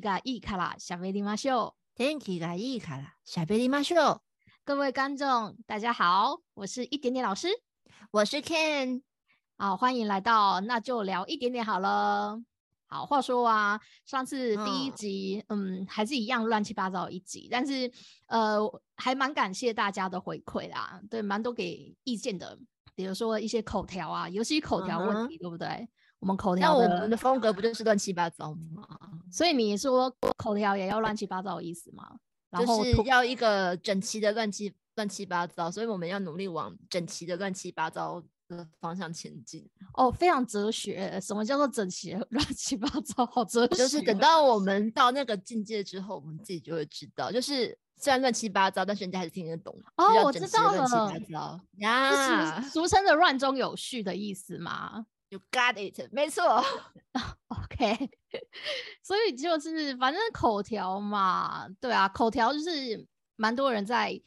がいいから喋りましょう。天気がいいから喋りましょう。各位观众，大家好，我是一点点老师，我是 Ken。好，欢迎来到那就聊一点点好了。好，话说啊，上次第一嗯集，嗯还是一样乱七八糟一集，但是呃，还蛮感谢大家的回馈啦，对，蛮多给意见的，比如说一些口条啊，尤其口条问嗯哼题，对不对？ 我们口那条那我们的风格不就是乱七八糟吗？所以你说口条也要乱七八糟的意思吗？然后就是要一个整齐的乱七乱七八糟，所以我们要努力往整齐的乱七八糟的方向前进。哦，非常哲学，什么叫做整齐 乱七八糟？好哲学哦，就是等到我们到那个境界之后，我们自己就会知道，就是虽然乱七八糟，但是人家还是听得懂。哦我知道了乱七了八糟是呀俗俗称的乱中有序的意思吗，You got it，没错。OK，所以就是反正口条嘛，对啊，口条就是蛮多人在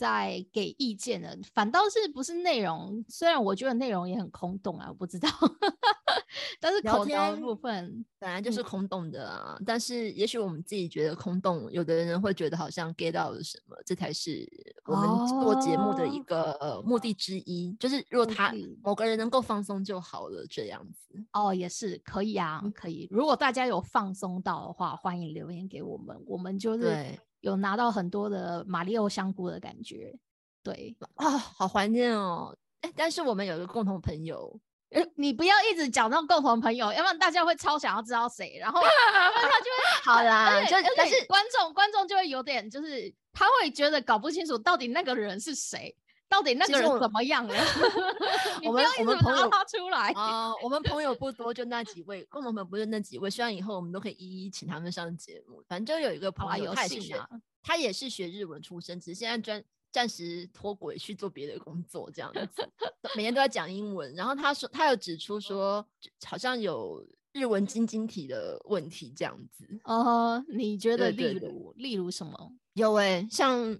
在给意见的，反倒是不是内容，虽然我觉得内容也很空洞啊，我不知道，但是聊口条的天部分，本来就是嗯空洞的啊，但是也许我们自己觉得空洞，有的人会觉得好像 get 到了什么，这才是我们做节目的一哦个、呃目的之一。就是如果他某个人能够放松就好了，这样子。哦，也是可以啊，可以。如果大家有放松到的话，欢迎留言给我们，我们就是对有拿到很多的马里奥香菇的感觉。对，啊，好怀念哦！哎，但是我们有一个共同朋友，呃你不要一直讲那种共同朋友，要不然大家会超想要知道谁，然后 他就会好啦，就但是观众观众就会有点就是他会觉得搞不清楚到底那个人是谁，到底那个人怎么样了，我们我们朋友他出来。啊、我们朋友不多，就那几位，共同朋友不是那几位，希望以后我们都可以一一请他们上节目。反正就有一个朋友，有他也是学幸啊，他也是学日文出身，只是现在专暂时脱轨去做别的工作，这样子，每天都在讲英文。然后他说，他有指出说，好像有日文晶晶体的问题，这样子。呃，你觉得例如例如什么？有诶、像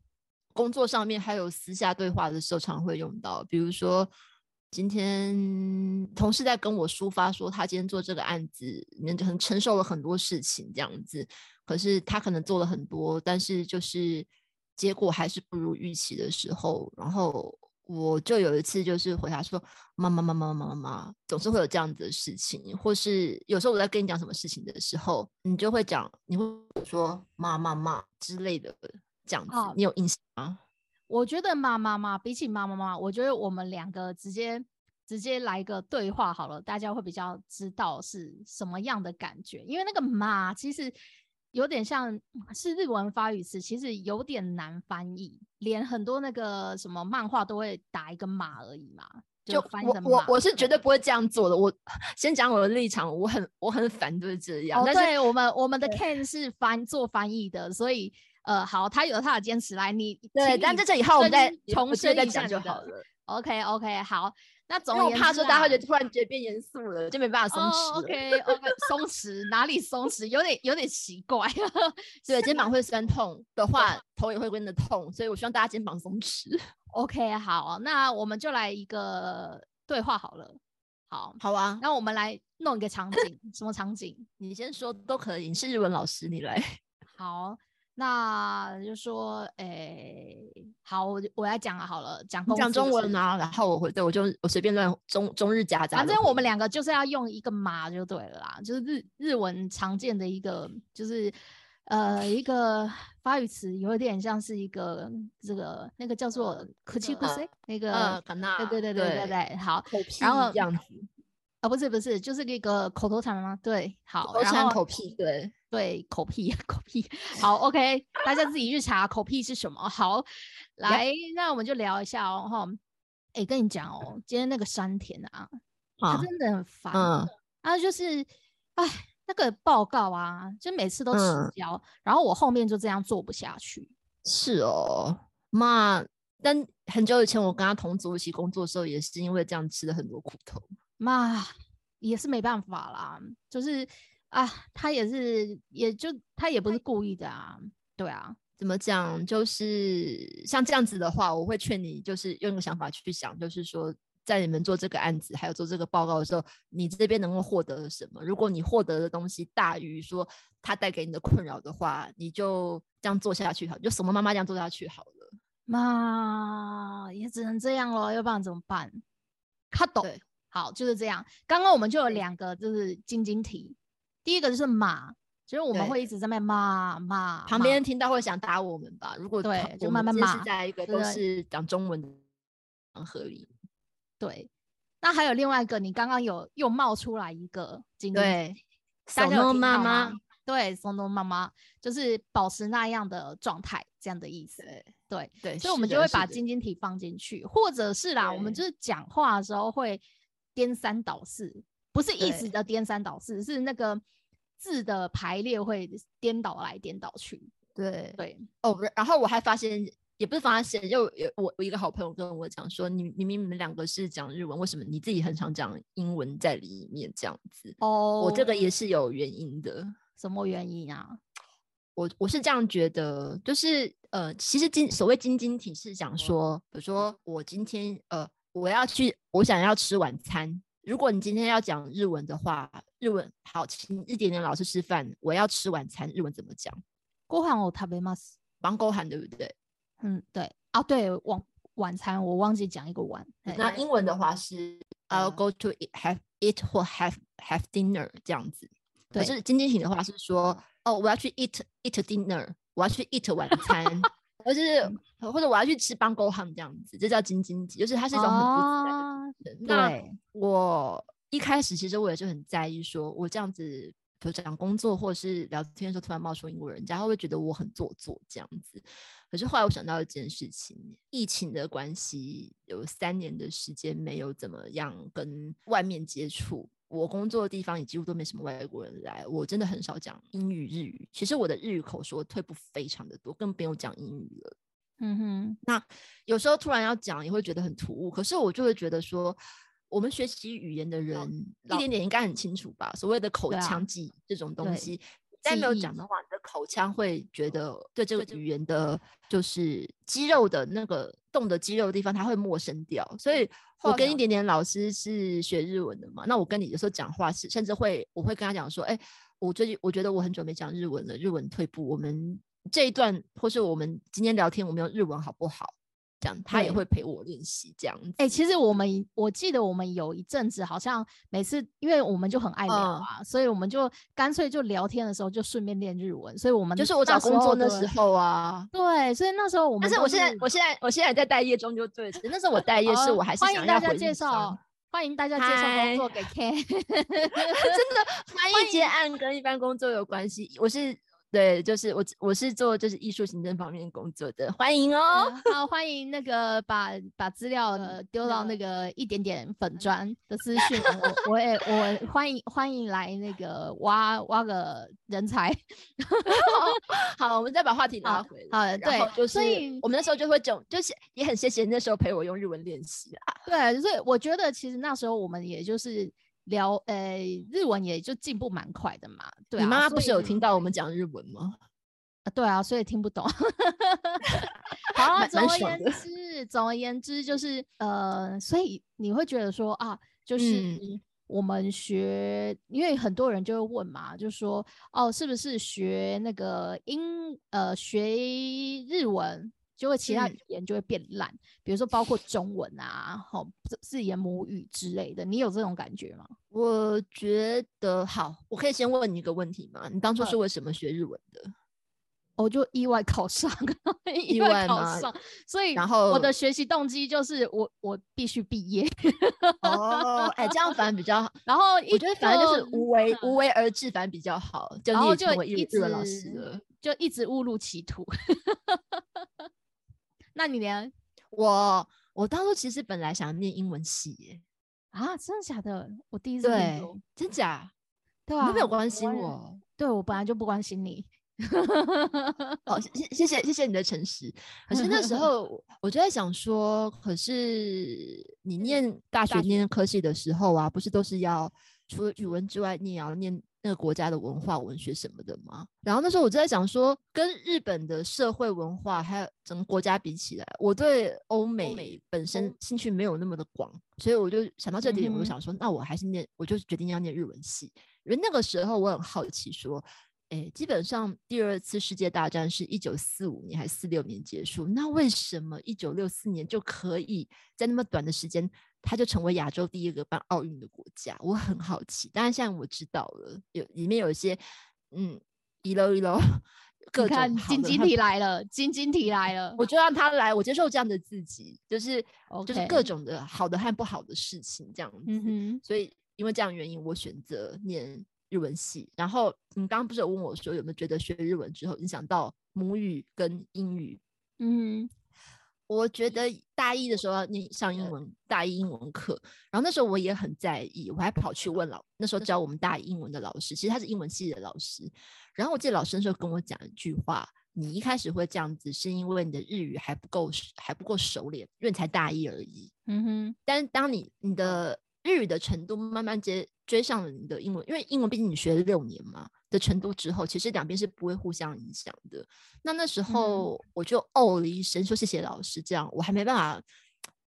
工作上面还有私下对话的时候，常会用到，比如说。今天同事在跟我抒发说，他今天做这个案子，里面就很承受了很多事情，这样子。可是他可能做了很多，但是就是结果还是不如预期的时候，然后我就有一次就是回答说：“妈妈妈妈妈妈妈，总是会有这样子的事情，或是有时候我在跟你讲什么事情的时候，你就会讲，你会说妈妈妈之类的这样子，哦你有印象吗？我觉得妈妈妈比起妈妈妈，我觉得我们两个直接直接来个对话好了，大家会比较知道是什么样的感觉。因为那个妈其实有点像是日文发语词，其实有点难翻译，连很多那个什么漫画都会打一个马而已嘛，就我我我是绝对对不会这样做的。我先讲我的立场，我很我很反对这样，哦，但是对我们我们的 Ken 是翻做翻译的，所以呃，好，他有他的坚持，来你对，你但在这以后我们再重申一下你的讲就好了。OK OK，好，那总我怕说大家会觉啊得突然觉得变严肃了，就没办法松哦弛了。OK OK，松弛哪里松弛？有点有点奇怪。对，肩膀会酸痛的话，头也会跟着痛，所以我希望大家肩膀松弛。OK，好，那我们就来一个对话好了。好，好啊，那我们来弄一个场景，什么场景？你先说都可以。你是日文老师，你来。好，那就说，诶、好，我就我来讲啊，好了，讲讲中文啊，然后我会对我就我随便乱中中日夹杂。反正我们两个就是要用一个马就对了啦，就是日日文常见的一个，就是呃一个发语词，有点像是一个这个那个叫做可气口塞那个，对对对对对对，好，口后这样子，啊不是不是，就是那个口头禅吗？对，好，口头禅口屁，对，对，口屁，口屁。好，OK，大家自己去查口屁是什么。好，来，那我们就聊一下哦。哈，哎，跟你讲哦，今天那个山田啊，他啊，真的很烦。嗯他就是，哎，那个报告啊，就每次都迟嗯交，然后我后面就这样做不下去。是哦，妈，但很久以前我跟他同组一起工作的时候，也是因为这样吃了很多苦头。妈也是没办法啦，就是啊，他也是，也就他也不是故意的啊，对啊，怎么讲？就是像这样子的话，我会劝你，就是用一个想法去想，就是说，在你们做这个案子还有做这个报告的时候，你这边能够获得什么？如果你获得的东西大于说他带给你的困扰的话，你就这样做下去好，就什么妈妈这样做下去好了。妈也只能这样咯，要不然怎么办？他懂对，好，就是这样。刚刚我们就有两个就是晶晶题，第一个就是骂，就是我们会一直在那边骂骂，旁边人听到会想打我们吧？如果对就慢慢骂是在一个都是讲中文的场合里，对。那还有另外一个，你刚刚有又冒出来一个对，大家有听到妈妈。吗，对，松东妈妈就是保持那样的状态，这样的意思。对对，对，所以我们就会把晶晶体放进去，或者是啦，我们就是讲话的时候会颠三倒四，不是一直的颠三倒四，是那个字的排列会颠倒来颠倒去。对对，哦，然后我还发现，也不是发现，就有我我一个好朋友跟我讲说，你明明你们两个是讲日文，为什么你自己很常讲英文在里面这样子？哦我这个也是有原因的。什么原因啊？我我是这样觉得，就是呃，其实今所谓晶晶体是讲说，比如说我今天呃，我要去，我想要吃晚餐。如果你今天要讲日文的话，日文好，请一点点老师示范，我要吃晚餐，日文怎么讲？ご飯を食べます。帮勾喊对不对？嗯，对啊，对，晚晚餐我忘记讲一个晚。嘿那英文的话是 I'll 嗯 go to eat, have eat 或 have have dinner 这样子。可对是晶晶体的话是说，哦，我要去 eat eat dinner，我要去 eat 晚餐，或者是或者我要去吃帮勾ham这样子，这叫晶晶体，就是它是一种很不自然的啊，人。那对，我 一开始其实我也是很在意，说我这样子，比如讲工作或者是聊天的时候突然冒出英国，人家会不会觉得我很做作这样子？可是后来我想到一件事情，疫情的关系，有三年的时间没有怎么样跟外面接触。我工作的地方也几乎都没什么外国人来，我真的很少讲英语、日语。其实我的日语口说退步非常的多，更不用讲英语了。嗯哼，那有时候突然要讲，也会觉得很突兀。可是我就会觉得说，我们学习语言的人一点点应该很清楚吧？所谓的口腔记忆这种东对西，再没有讲的话，你的口腔会觉得对这个语言的，就是肌肉的那个动的肌肉的地方，它会陌生掉。所以我跟一点点老师是学日文的嘛，那我跟你有时候讲话是，甚至会我会跟他讲说，哎、我最近我觉得我很久没讲日文了，日文退步，我们这一段或是我们今天聊天，我们用日文好不好？这样他也对会陪我练习这样子。哎、其实我们我记得我们有一阵子好像每次，因为我们就很爱聊嗯啊，所以我们就干脆就聊天的时候就顺便练日文，所以我们就是我找工作的时候啊。对，所以那时候我们都但是我现在，我现在，我现在在待业中就对。那时候我待业是呃我还是欢迎大家介绍商，欢迎大家介绍工作给 Ken，真的翻译接案跟一般工作有关系。我是对，就是我我是做就是艺术行政方面工作的，欢迎哦。嗯好，欢迎那个把把资料呃丢到那个一点点粉砖的私讯，我我也我 欢迎欢迎来那个挖挖个人才。好，我们再把话题拉回来。好对就是所以我们那时候就会就就是也很谢谢那时候陪我用日文练习啊。对，所以我觉得其实那时候我们也就是聊，呃，日文也就进步蛮快的嘛。对啊，你妈妈不是有以听到我们讲日文吗？啊对啊，所以听不懂。好啊，蛮总而言之，总而言之就是呃，所以你会觉得说啊，就是嗯我们学，因为很多人就会问嘛，就说哦，是不是学那个英呃学日文？就会其他嗯语言就会变烂，比如说包括中文啊，好自自言母语之类的，你有这种感觉吗？我觉得好，我可以先问你一个问题吗？你当初嗯是为什么学日文的？我就意外考上，意意外外吗考上，所以然后我的学习动机就是我我必须毕业，哦，哎，这样反而比较好。然后我觉得反正就是就无为无为而治，反而比较好。就然后就你也成为日一日文老师。就一直误入歧途。那你连？我我当初其实本来想念英文系耶，啊，真的假的？我第一次听对说，，真假？对啊，你都没有关心也我。对我本来就不关心你。哦，谢谢谢谢谢谢你的诚实。可是那时 候我我就在想说，可是你念大学念科系的时候啊，不是都是要除了语文之外，你也要念那个国家的文化、文学什么的吗？然后那时候我就在想说，跟日本的社会文化还有整个国家比起来，我对欧美本身兴趣没有那么的广，所以我就想到这点，我就想说，那我还是念，我就决定要念日文系，因为那个时候我很好奇说。哎，基本上第二次世界大战是一九四五年还是四六年结束？那为什么一九六四年就可以在那么短的时间，它就成为亚洲第一个办奥运的国家？我很好奇。当然，现在我知道了，有里面有一些，嗯，一楼一楼，各种晶晶体来了，晶晶体来了，我就让他来，我接受这样的自己，就是就是各种的好的和不好的事情这样子。所以因为这样原因，我选择念。日文系，然后你刚刚不是有问我说有没有觉得学日文之后影响到母语跟英语？嗯，我觉得大一的时候要念上英文，大一英文课，然后那时候我也很在意，我还跑去问老那时候教我们大一英文的老师，其实他是英文系的老师，然后我记得老师那时候跟我讲一句话：你一开始会这样子，是因为你的日语还不够还不够熟练，因为你才大一而已。嗯哼，但是当你你的日语的程度慢慢接追上了你的英文，因为英文毕竟你学了六年嘛的程度之后，其实两边是不会互相影响的。那那时候我就哦了一声，说谢谢老师。这样我还没办法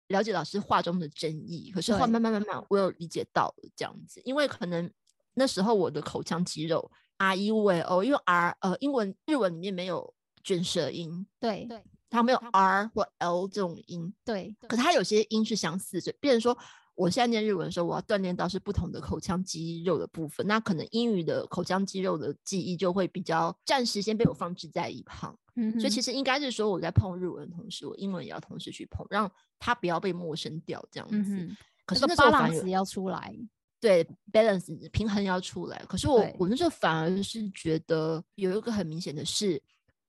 了解老师话中的真意，可是后慢慢慢慢我有理解到这样子，因为可能那时候我的口腔肌肉 R E V O，因为 R 呃英文日文里面没有卷舌音，对对，它没有 R 或 L 这种音，对，可它有些音是相似，所以变成说。我现在念日文的时候，我要锻炼到是不同的口腔肌肉的部分。那可能英语的口腔肌肉的记忆就会比较暂时先被我放置在一旁。嗯，所以其实应该是说我在碰日文的同时，我英文也要同时去碰，让它不要被陌生掉这样子。可是那时候反而要出来，对 balance 平衡要出来。可是我我那时候反而是觉得有一个很明显的是，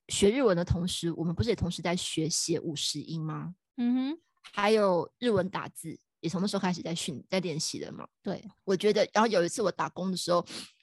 学日文的同时，我们不是也同时在学写五十音吗？嗯哼，还有日文打字。也从那时候开始在训在练习的嘛。对，我觉得，然后有一次我打工的时候，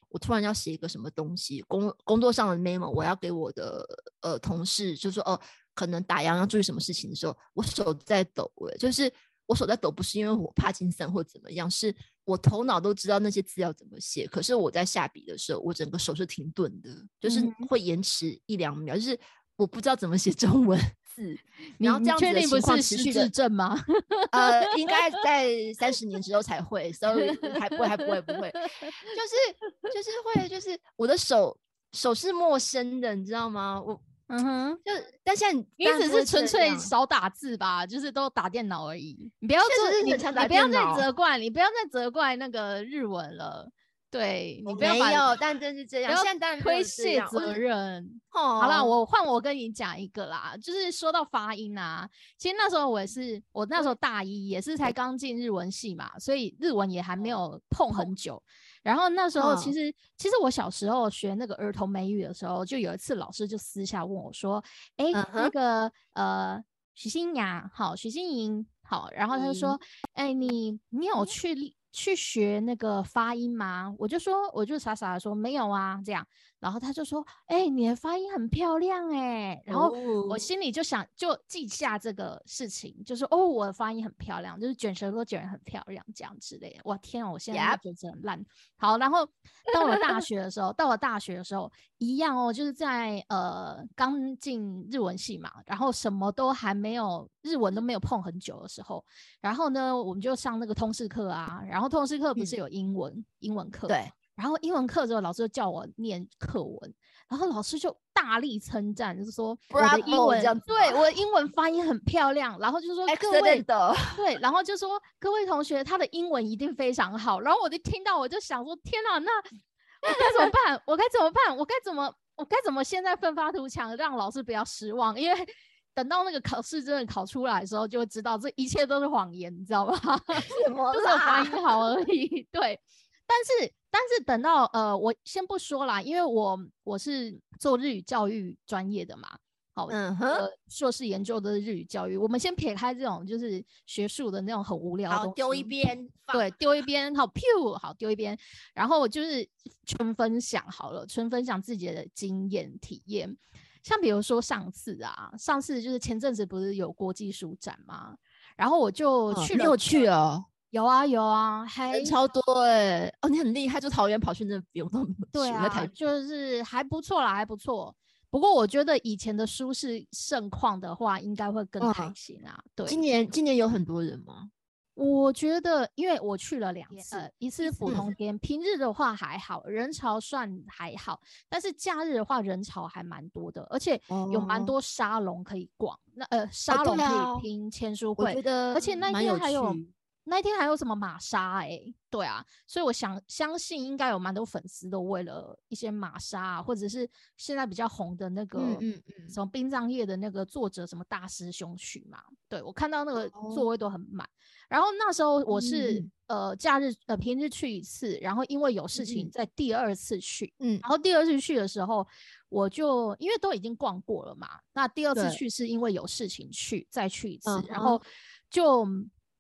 我突然要写一个什么东西，工工作上的 memo，我要给我的呃同事，就说哦，可能打烊要注意什么事情的时候，我手在抖，哎，就是我手在抖，不是因为我怕金森或怎么样，是我头脑都知道那些字要怎么写，可是我在下笔的时候，我整个手是停顿的，就是会延迟一两秒，就是我不知道怎么写中文。字，然后这样子的情况持续的症吗？呃，应该在三十年之后才会，所以还不会，还不会，不会，就是就是会，就是我的手手是陌生的，你知道吗？我嗯哼，就但现在你只是纯粹少打字吧，就是都打电脑而已。你不要做，你你不要再责怪，你不要再责怪那个日文了。对你没有，但真是这样，现在推卸责任。好了，我换我跟你讲一个啦，就是说到发音啊，其实那时候我也是，我那时候大一也是才刚进日文系嘛，所以日文也还没有碰很久。然后那时候其实，其实我小时候学那个儿童美语的时候，就有一次老师就私下问我说：“哎，那个呃，徐新雅，好，徐新莹，好。”然后他就说：“哎，你你有去？”去学那个发音吗？我就说，我就傻傻的说没有啊，这样。然后他就说：“哎，你的发音很漂亮哎。”然后我心里就想，就记下这个事情，就是哦，我的发音很漂亮，就是卷舌都卷得很漂亮，这样之类的。哇天啊，我现在觉得很烂。好，然后到了大学的时候，到了大学的时候一样哦，就是在呃刚进日文系嘛，然后什么都还没有，日文都没有碰很久的时候，然后呢，我们就上那个通识课啊，然后通识课不是有英文英文课对。然后英文课之后，老师就叫我念课文，然后老师就大力称赞，就是说我的英文对我的英文发音很漂亮，然后就说各位的对，然后就说各位同学他的英文一定非常好。然后我就听到，我就想说天哪，那我该怎么办？我该怎么办？我该怎么我该怎么现在奋发图强，让老师不要失望？因为等到那个考试真的考出来的时候，就会知道这一切都是谎言，你知道吗？什么？就是发音好而已。对，但是。但是等到呃，我先不说啦，因为我我是做日语教育专业的嘛，好，嗯哼，硕士研究的日语教育，我们先撇开这种就是学术的那种很无聊，好丢一边，对，丢一边，好，pew，好丢一边，然后就是纯分享好了，纯分享自己的经验体验，像比如说上次啊，上次就是前阵子不是有国际书展吗？然后我就去了，又去了。有啊有啊，还人超多哎、哦，你很厉害，就桃园跑去那边，我都没对啊就是还不错啦，还不错。不过我觉得以前的舒适盛况的话，应该会更开嗯心啊。对，今年今年有很多人吗？我觉得，因为我去了两次，呃，一次普嗯通天，平日的话还好，人潮算还好，但是假日的话人潮还蛮多的，而且有蛮哦多沙龙可以逛。那呃，沙龙可以拼签书我觉会，得而且那天还有趣那一天还有什么玛莎哎、对啊，所以我想相信应该有蛮多粉丝都为了一些玛莎、啊，或者是现在比较红的那个嗯嗯嗯，什么殡葬业的那个作者什么大师兄去嘛，对我看到那个座哦位都很满。然后那时候我是、嗯。呃假日呃平日去一次，然后因为有事情在第二次去，嗯。然后第二次去的时候，我就因为都已经逛过了嘛，那第二次去是因为有事情去再去一次，嗯然后就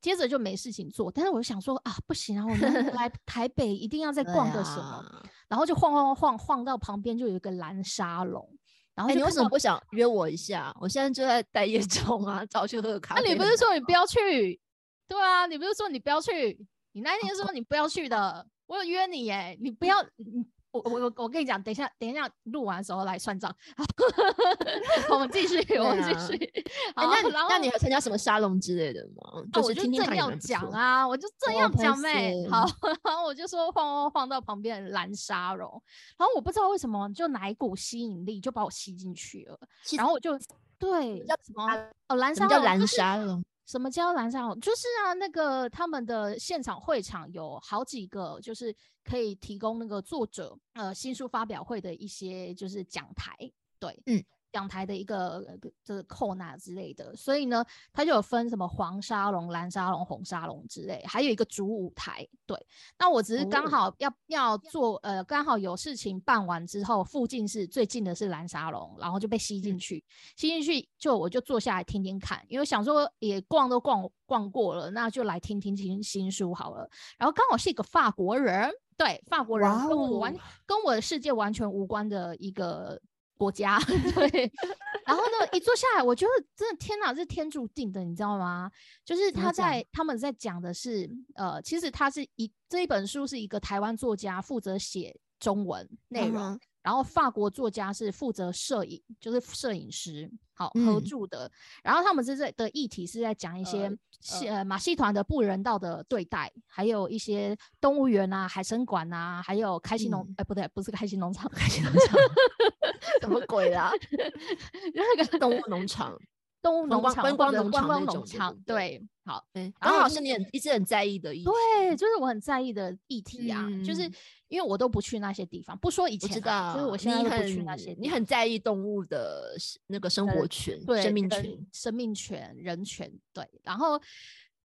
接着就没事情做，但是我就想说啊，不行啊，我们来 台北一定要再逛个什么，啊然后就晃晃晃晃到旁边就有一个蓝沙龙，然后哎、你为什么不想约我一下？我现在就在待业中啊，找去喝个咖那、啡。你不是说你不要去？对啊，你不是说你不要去？你那天说你不要去的，我有约你耶，你不要你。我我我我跟你讲，等一下等一下录完的时候来算账。我们继续，我们继啊续。哎、好，那那你有参加什么沙龙之类的吗？啊，我就正要讲啊，我就正要讲妹、摄好，然后我就说晃晃晃到旁边的蓝沙龙，然后我不知道为什么就哪一股吸引力就把我吸进去了，然后我就对叫什么哦蓝沙龙？什么叫蓝沙龙？就是啊，那个他们的现场会场有好几个，就是可以提供那个作者呃新书发表会的一些就是讲台，对，嗯，讲台的一个呃这个扣纳之类的，所以呢，它就有分什么黄沙龙、蓝沙龙、红沙龙之类，还有一个主舞台，对。那我只是刚哦。好要、要做呃，刚好有事情办完之后，附近是最近的是蓝沙龙，然后就被吸进嗯。去，吸进去就我就坐下来听听看，因为想说也逛都逛逛过了，那就来听听听新书好了。然后刚好是一个法国人，对，法国人跟我完、哦跟我的世界完全无关的一个国家，对。然后呢，一坐下来，我觉得真的天哪，是天注定的，你知道吗？就是他在他们在讲的是，呃，其实他是一这一本书是一个台湾作家负责写中文内容，然后法国作家是负责摄影，就是摄影师，好合嗯。著的。然后他们这这的议题是在讲一些戏呃。马戏团的不人道的对待，还有一些动物园啊、海参馆啊，还有开心农嗯。哎、不对，不是开心农场，开心农场，什么鬼啦？那个动物农场，动物农场观观光农场观光农场，对，好。对，然后刚好是你很一直很在意的议题。对，就是我很在意的议题啊，就是嗯因为我都不去那些地方，不说以前啊，道，就是我现在不去那很些你很在意动物的那个生呃活权、对生命人权。生命权、人权，对。然后，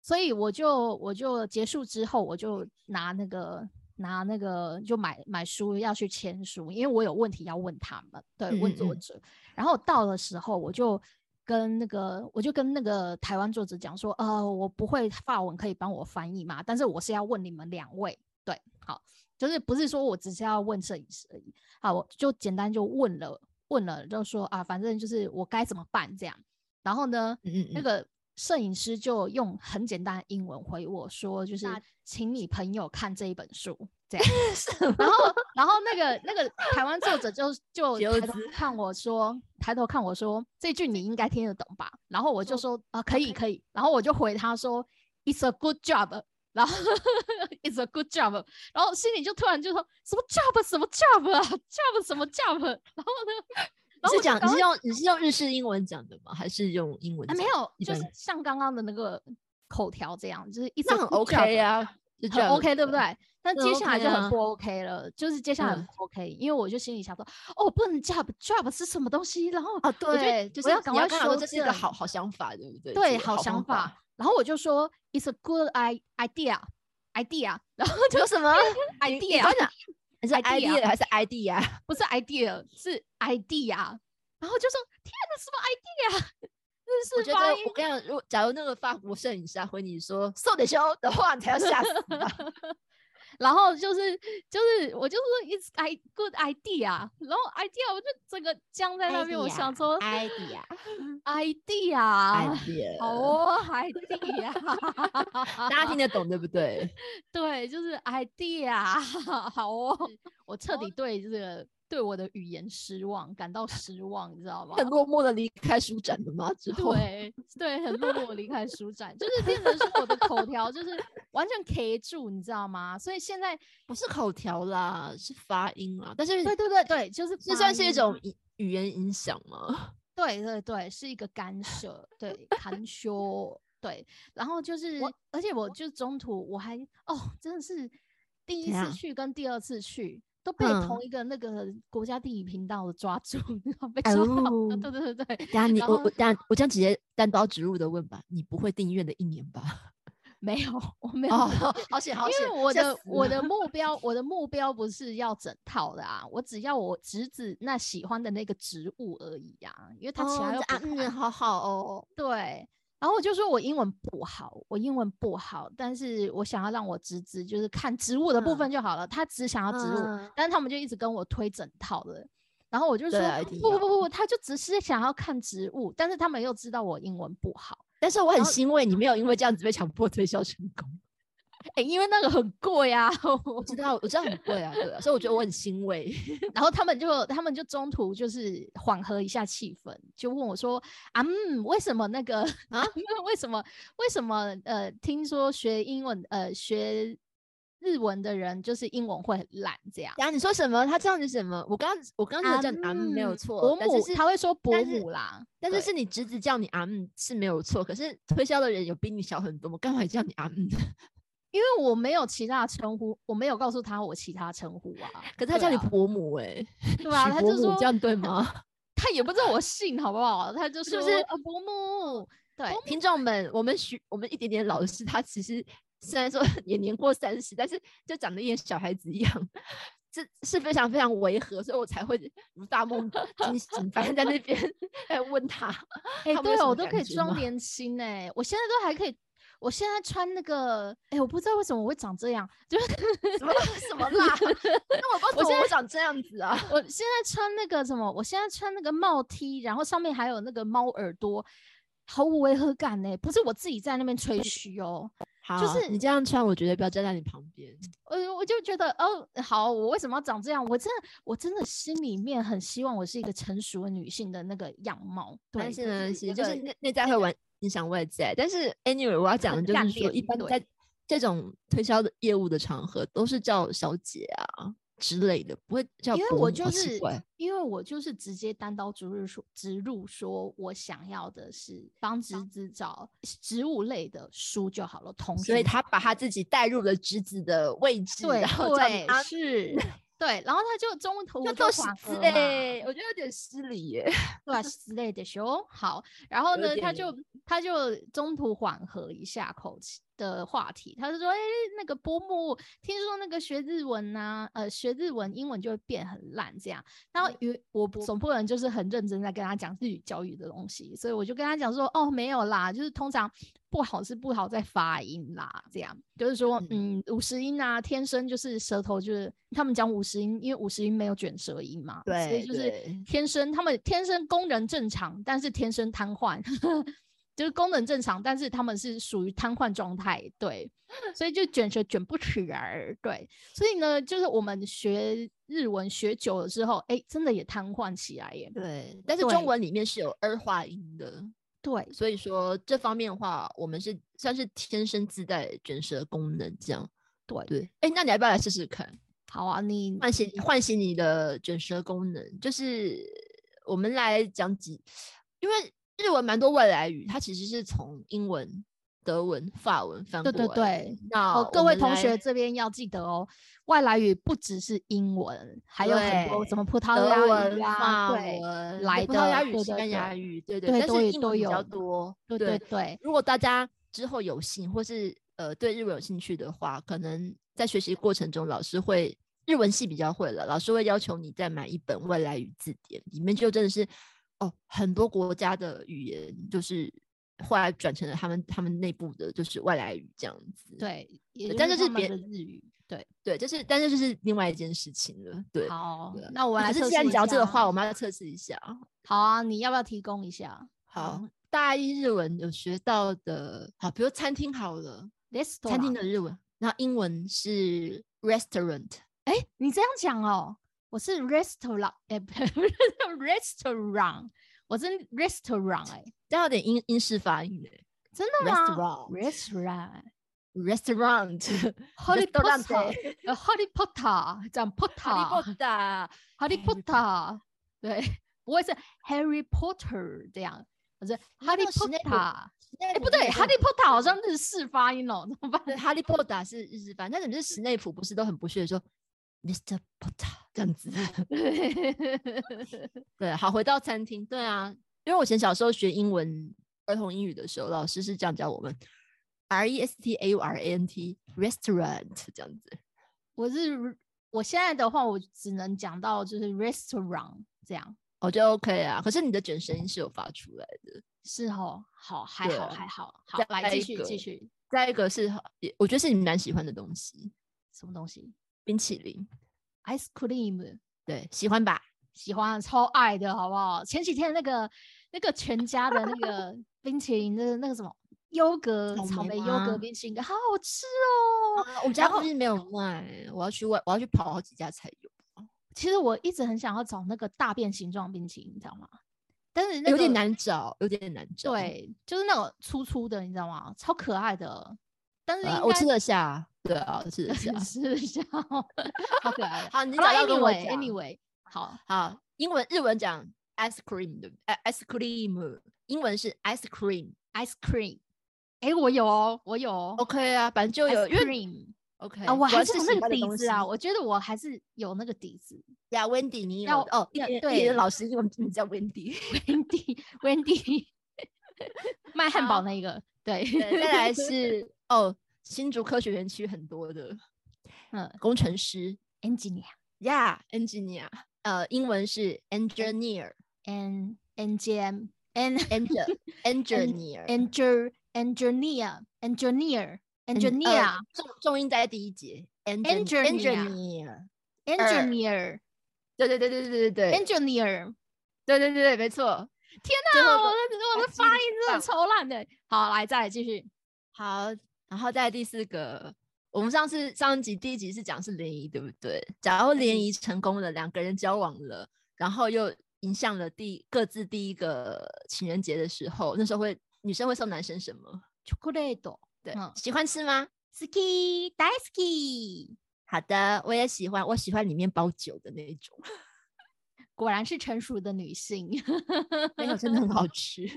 所以我就我就结束之后，我就拿那个拿那个就买买书要去签书，因为我有问题要问他们，对，问嗯嗯嗯作者。然后到的时候，我就跟那个我就跟那个台湾作者讲说，呃，我不会法文，可以帮我翻译吗？但是我是要问你们两位，对，好，就是不是说我只是要问摄影师而已，好，我就简单就问了。问了就说啊，反正就是我该怎么办这样。然后呢，嗯嗯嗯，那个摄影师就用很简单的英文回我说，就是请你朋友看这一本书这样。然后，然后那个那个台湾作者就就纠抬头看我说，抬头看我说这句你应该听得懂吧？然后我就说啊，可以可以。然后我就回他说，It's a good job。然后 It's a good job，然后心里就突然就说什么 job 什么 job 啊，job 什么 job，然后呢，你是讲你是用你是用日式英文讲的吗？还是用英文啊，没有，就是像刚刚的那个口条这样，就是一直很 OK 啊，很样 OK 对不对？但那接下来就很不 OK 了，就是接下来不 OK，因为我就心里想说，哦，不能 job job 是什么东西？然后啊，对，就是我要赶快说这是一个好好想法，对不对？对，好想法。。然后我就说 It's a good i idea idea，然后就有什么 idea 是 idea 还是 ID 啊？不是 idea 是 idea，然后就说天哪，什么 idea？我觉日式发音得我跟你讲，如果假如那个法国摄影师啊回你说 “so 得修”的话，你才要吓死吧。然后就是就是我就说 it's i good idea，然后 idea 我就整个僵在那边，我想说 idea idea，idea，好哦 idea，大家听得懂对不对？对，就是 idea，好哦，我彻底对这个对我的语言失望，感到失望，你知道吗？很落寞的离开书展的吗？之后对对，很落寞地离开书展，就是变成说我的口条就是完全 K 住，你知道吗？所以现在不是口条啦，是发音啦。但是对对对对，就是这算是一种语语言影响吗？对对对，是一个干涉，对干涉，对。然后就是，而且我就中途我还哦，真的是第一次去跟第二次去都被嗯同一个那个国家地理频道的抓住，然后被抓到，哦对对对对，等下你我我等下我这样直接单刀直入的问吧，你不会订阅的一年吧？没有，我没有哦订阅，好险因！为我的我的目标，我的目标不是要整套的啊，我只要我侄子那喜欢的那个植物而已啊，因为他其他又哦这啊嗯，好好哦。对，然后我就说我英文不好，我英文不好，但是我想要让我侄子就是看植物的部分就好了，他只想要植物，嗯但是他们就一直跟我推整套的，然后我就说不不不不，他就只是想要看植物，但是他们又知道我英文不好，但是我很欣慰你没有因为这样子被强迫推销成功。哎、因为那个很贵啊，我我知道，我知道很贵啊，对啊，所以我觉得我很欣慰。然后他们就他们就中途就是缓和一下气氛，就问我说啊，嗯，为什么那个啊 为什么为什么呃，听说学英文呃学日文的人就是英文会很烂这样。然后你说什么？他这样子什么？我刚刚我刚刚有叫你啊嗯没有嗯错，伯母但是是他会说伯母啦，但是对是你侄子叫你阿姆是没有错，可是推销的人有比你小很多，我干嘛叫你阿姆？因为我没有其他称呼，我没有告诉他我其他称呼啊。可是他叫你伯母哎、对啊，他就说母这样对吗？他也不知道我姓好不好，他就说是不是呃伯母，对，听众们，我们许我们一点点老师，他其实虽然说 也年过三十，但是就长得一点小孩子一样，这是非常非常违和，所以我才会如大梦惊醒，反正在那边在问他。哎、对哦我都可以装年轻哎、我现在都还可以，我现在穿那个，哎、我不知道为什么我会长这样，就是什 么什么啦？那我不知道我现怎么会长这样子啊？我现在穿那个什么，我现在穿那个帽 T，然后上面还有那个猫耳朵，毫无违和感呢、不是我自己在那边吹嘘哦，好，就是你这样穿，我绝对不要站在你旁边。我，我就觉得哦，好，我为什么要长这样？我真的，我真的心里面很希望我是一个成熟的女性的那个样貌，对，但是呢，那其实就是内内在会玩影响外在。但是 anyway，我要讲的 就是说，一般在这种推销的业务的场合，都是叫小姐啊之类的，不会叫因为我就是因为我就是直接单刀直入说，直入说我想要的是帮侄子找植物类的书就好了，同所以他把他自己带入了侄子的位。置，对然后对啊，是，对，然后他就中途 就就做失之缓和嘛类，我觉得有点失礼耶。对啊之类的熊好，然后 呢，他就他就中途缓和一下口气的话题，他是说：“哎、那个伯母，听说那个学日文呐、呃，学日文英文就会变很烂这样。然后因为我不总不能就是很认真在跟他讲日语教育的东西，所以我就跟他讲说：哦，没有啦，就是通常不好是不好在发音啦，这样。就是说，嗯，五十音啊，天生就是舌头就是他们讲五十音，因为五十音没有卷舌音嘛，对所以就是天生他们天生功能正常，但是天生瘫痪，就是功能正常，但是他们是属于瘫痪状态，对，所以就卷舌卷不起来，对，所以呢，就是我们学日文学久了之后，哎、真的也瘫痪起来耶，对，但是中文里面是有儿化音的，对，所以说这方面的话，我们是算是天生自带卷舌功能这样。对。对，哎，那你要不要来试试看？好啊，你唤醒唤醒你的卷舌功能，就是我们来讲几，因为日文蛮多外来语，它其实是从英文、德文、法文翻过对对来的。对，那哦，各位同学来这边要记得哦，外来语不只是英文，还有很多什么葡萄牙语文、啊，法对文、来葡萄牙的，语、西班对对对牙语，对对，但是英都文比较有多。对对对，如果大家之后有幸或是呃对日文有兴趣的话，可能在学习过程中，老师会日文系比较会了，老师会要求你再买一本外来语字典，里面就真的是哦很多国家的语言，就是后来转成了他们他们内部的就是外来语这样子。对，也但就是别的日语，对对，就是但是就是另外一件事情了。对，好那我来可是既然测试一下讲这个话，我们要测试一下。好啊，你要不要提供一下？好，大一日文有学到的，好，比如餐厅好了，餐厅的日文，那英文是 restaurant。哎，你这样讲哦，我是 restaurant，哎，不是 restaurant，我是 restaurant，哎，这样有点英英式发音嘞。真的吗 restaurant？restaurant，restaurant Harry Restaurante Potter，呃，Harry Potter，讲 Potter，Harry 大 Harry Potter，对，不会是 Harry Potter 这样，我是 Harry Potter，哎，哎不对，Harry Potter 好像日式发音哦，怎么办？对哈利波特是日式发音，但是史内普不是都很不屑说 Mr. Potter 这样子？对，好，回到餐厅，对啊，因为我以前小时候学英文儿童英语的时候，老师是这样教我们，R E S T A U R A N T restaurant 这样子。我是我现在的话，我只能讲到就是 restaurant 这样，我觉得 OK 啊，可是你的卷舌音是有发出来的。是哦，好，还好，还好，好再，来继续继续，再一个是，也我觉得是你蛮喜欢的东西，什么东西冰淇淋，？ice cream，对，喜欢吧？喜欢，超爱的，好不好？前几天那个那个全家的那个 冰淇淋的那个什么优格草莓优格冰淇淋，好好吃哦。啊，我们家附近没有卖，我要去外，我要去跑好几家才有。其实我一直很想要找那个大便形状冰淇淋，你知道吗？但是那有点个难找，有点难找。对，就是那种粗粗的，你知道吗？超可爱的，但是啊，我吃得下，对啊，吃得 下。吃得下好可爱。好，你好啦找到跟我，anyway 讲。anyway，好，好，英文、日文讲 ice cream 对不对？呃，ice cream，英文是 ice cream。ice cream，哎，我有哦，我有哦 OK 啊，反正就有，ice cream。OK 啊，我还是有那个底子啊，我觉得我还是有那个底子。呀，Wendy，你有要哦，对人老师英文名字叫 Wendy。卖汉堡好那个，对，对再来是哦，新竹科学园区很多的嗯工程师，engineer，Yeah，engineer，呃，英文是 engineer。and engine and Engine engineer engineer engineer engineer 呃 engineer 重重音在第一节 engin- Engineer engineer，engineer 对对对对对对对 engineer。对对对对，没错。天哪，我的我的发音真的棒超烂的。好，来再来继续。好，然后再来第四个，我们上次上一集第一集是讲是联谊，对不对？假如联谊成功了，两个人交往了，然后又迎向了第各自第一个情人节的时候，那时候会女生会送男生什么？chocolate 对，嗯喜欢吃吗？ski 大 ski。好的，我也喜欢，我喜欢里面包酒的那一种，果然是成熟的女性。没有真的很好吃，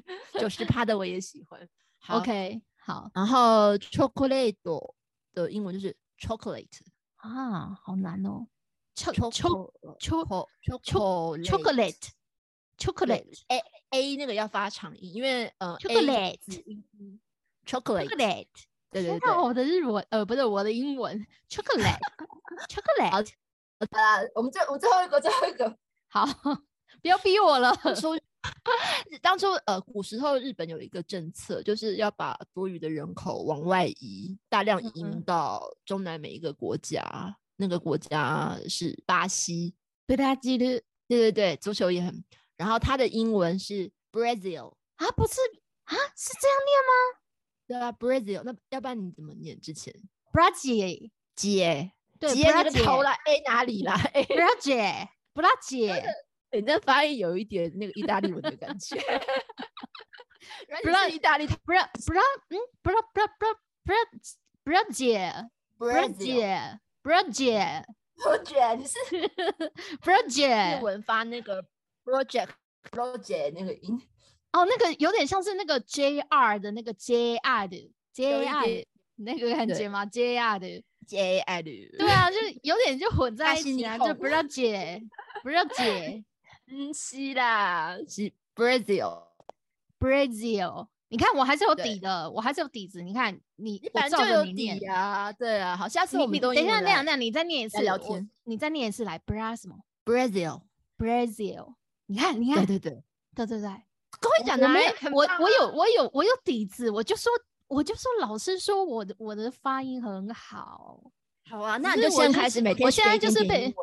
九十趴的我也喜欢。好 OK，好然后 chocolate 的英文就是 chocolate。啊，好难哦。cho cho chocolate cho chocolate chocolate chocolate a a 那个要发长音，因为呃 Chocolate chocolate chocolate。对对。我的日文呃不是我的英文 chocolate chocolate。好啦，我们最我最后一个最后一个，好，不要逼我了。说当初 呃古时候日本有一个政策，就是要把多余的人口往外移，大量移民嗯到中南美一个国家，那个国家是巴西。布拉吉的对对对，足球也很，然后它的英文是 Brazil。啊，不是啊，是这样念吗对啊，Brazil，那要不然你怎么念？之前？Brazil，姐，对姐那个头，Brazil，啦，A 哪里啦？A，Brazil，布拉姐，你那发音有一点那个意大利文的感觉。原不然来你是意大利布拉布拉嗯，布拉布拉布拉布拉布拉姐，布拉姐，布拉吉，我觉得你是布拉姐。日文发那个 project project 那个音，哦，那个有点像是那个 JR 的那个 JR 的有一 JR 点的那个感对觉吗？JR 的，J 的，对啊，就是有点就混 在一起啊，就后不让姐，不让姐 嗯，是啦，是 Brazil。Brazil。你看我还是有底的，我还是有底子。你看你，你反正就有底。啊，对啊，好，下次我们等一下，那样那样，你再念一次聊天你再念一次来 Bra 什么 Brazil，Brazil。你看，你看，对对对，对对对，跟我讲的我没我我有啊我有我有底子，我就说我就说老师说我的我的发音很好，好啊，那你就现在开始每天 我现在就是被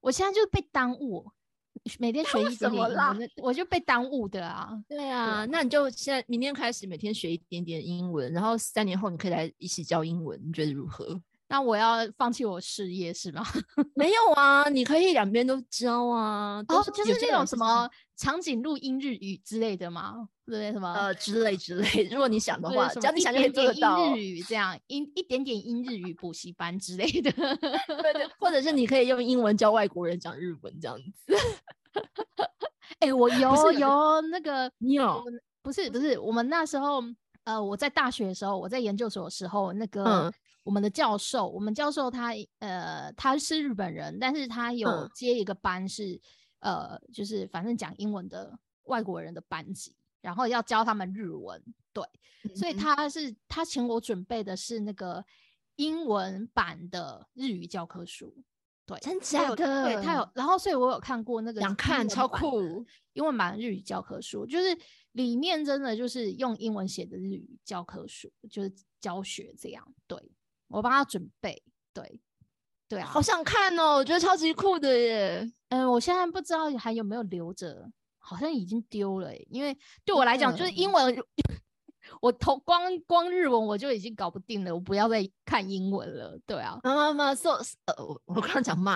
我现在就是被耽误，每天学一什点点英文，我就被耽误的啊。对啊，那你就现在明天开始每天学一点点英文，然后三年后你可以来一起教英文，你觉得如何？那我要放弃我事业是吗？没有啊，你可以两边都教啊。哦，就是那种什么长颈鹿英日语之类的吗？对？什么？呃之类之类，如果你想的话，只要你想就可以点做得到英日语这样，英一点点英日语补习班之类的。对对，或者是你可以用英文教外国人讲日文这样子。哎、我有是有那个你有不是不是，我们那时候呃，我在大学的时候，我在研究所的时候，那个、嗯我们的教授，我们教授他呃他是日本人，但是他有嗯接一个班是、呃，就是反正讲英文的外国人的班级，然后要教他们日文，对，所以嗯他是他请我准备的是那个英文版的日语教科书。对，真假的？对他有，然后所以我有看过那个想看，超酷。英文版的日语教科书，就是里面真的就是用英文写的日语教科书，就是教学这样。对我帮他准备，对对啊好，想看哦，我觉得超级酷的耶。嗯，我现在不知道还有没有留着，好像已经丢了欸、因为对我来讲，就是英嗯文，我头光光日文我就已经搞不定了，我不要再看英文了。对啊，妈妈妈，so 呃，我我刚刚讲骂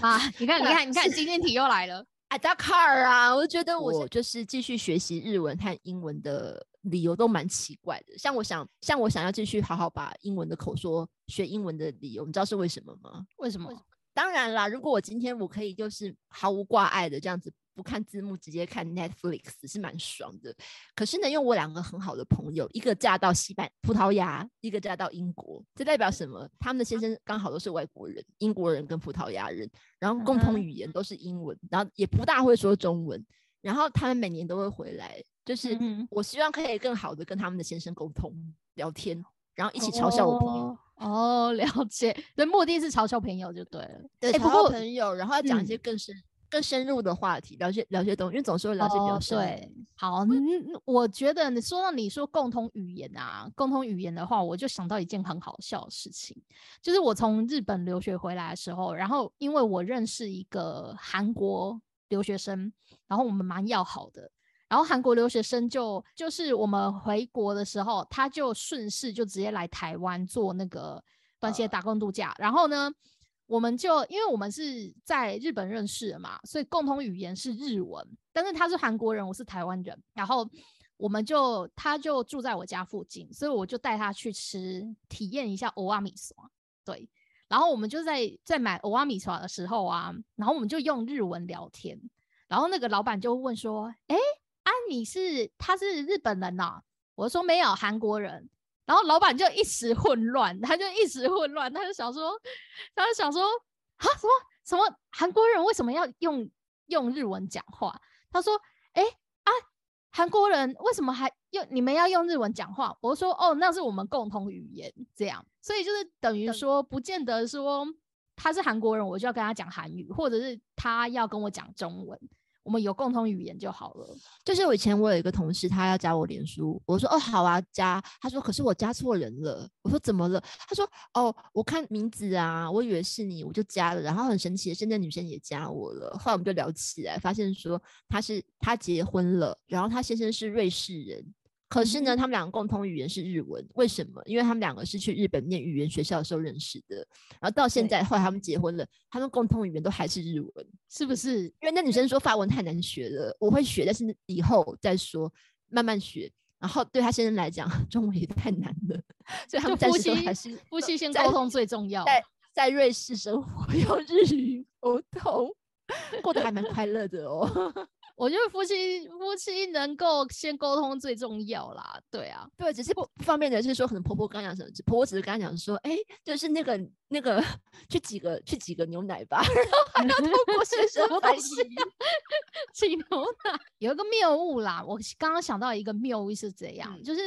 啊，你看，你看，你看，今天题又来了。啊，大卡尔啊，我觉得我我就是继续学习日文和英文的理由都蛮奇怪的。像我想，像我想要继续好好把英文的口说学英文的理由，你知道是为什么吗？为什么？当然啦，如果我今天我可以就是毫无挂碍的这样子，不看字幕直接看 Netflix 是蛮爽的。可是呢，因为我两个很好的朋友，一个嫁到西班葡萄牙，一个嫁到英国，这代表什么？他们的先生刚好都是外国人，英国人跟葡萄牙人，然后共同语言都是英文，然后也不大会说中文，然后他们每年都会回来，就是嗯我希望可以更好的跟他们的先生沟通聊天，然后一起嘲笑我朋友。哦。哦，了解，对，目的是嘲笑朋友就对了。对，哎，找到不过朋友，然后要讲一些嗯更深、更深入的话题，了解了解东西，因为总是会了解比较哦，深入。对，好，嗯，我觉得你说到你说共同语言啊，共同语言的话，我就想到一件很好笑的事情，就是我从日本留学回来的时候，然后因为我认识一个韩国留学生，然后我们蛮要好的。然后韩国留学生就就是我们回国的时候，他就顺势就直接来台湾做那个短期打工度假。然后呢，我们就因为我们是在日本认识的嘛，所以共同语言是日文。但是他是韩国人，我是台湾人，然后我们就他就住在我家附近，所以我就带他去吃，体验一下欧阿米刷。对，然后我们就在在买欧阿米刷的时候啊，然后我们就用日文聊天，然后那个老板就问说：“哎，啊你是他是日本人呐、我说没有，韩国人。然后老板就一时混乱，他就一时混乱，他就想说，他就想说，啊什么什么韩国人为什么要用用日文讲话？他说，哎啊，韩国人为什么还用你们要用日文讲话？我说，哦，那是我们共同语言，这样，所以就是等于说，不见得说他是韩国人，我就要跟他讲韩语，或者是他要跟我讲中文，我们有共同语言就好了。就是我以前我有一个同事，他要加我脸书，我说哦好啊加，他说可是我加错人了，我说怎么了？他说哦我看名字啊，我以为是你，我就加了，然后很神奇的是那女生也加我了，后来我们就聊起来，发现说他是他结婚了，然后他先生是瑞士人。可是呢，他们两个共同语言是日文，为什么？因为他们两个是去日本念语言学校的时候认识的，然后到现在，后来他们结婚了，他们共同语言都还是日文。是不是？因为那女生说法文太难学了，我会学，但是以后再说，慢慢学。然后对她先生来讲，中文也太难了，所以他们暂夫妻时还是夫妻先沟通最重要。在在瑞士生活，用日语沟通，过得还蛮快乐的哦。我觉得夫妻夫妻能够先沟通最重要啦。对啊，对，只是不不方便的是说，可能婆婆刚讲什么，婆婆只是跟她讲说，哎，就是那个那个去几个去几个牛奶吧，然后还要透过先生翻什么东西译。起牛奶有一个谬误啦，我刚刚想到一个谬误是怎样，嗯就是